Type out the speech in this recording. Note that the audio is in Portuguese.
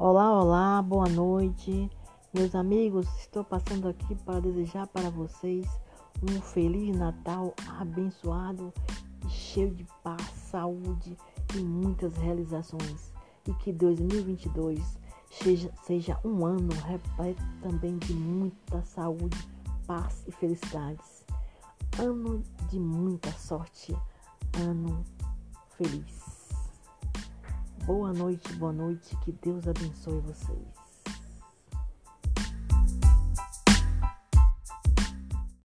Olá, olá, boa noite. Meus amigos, estou passando aqui para desejar para vocês um feliz Natal abençoado cheio de paz, saúde e muitas realizações. E que 2022 seja, seja um ano repleto também de muita saúde, paz e felicidades. Ano de muita sorte, ano feliz. Boa noite, boa noite. Que Deus abençoe vocês.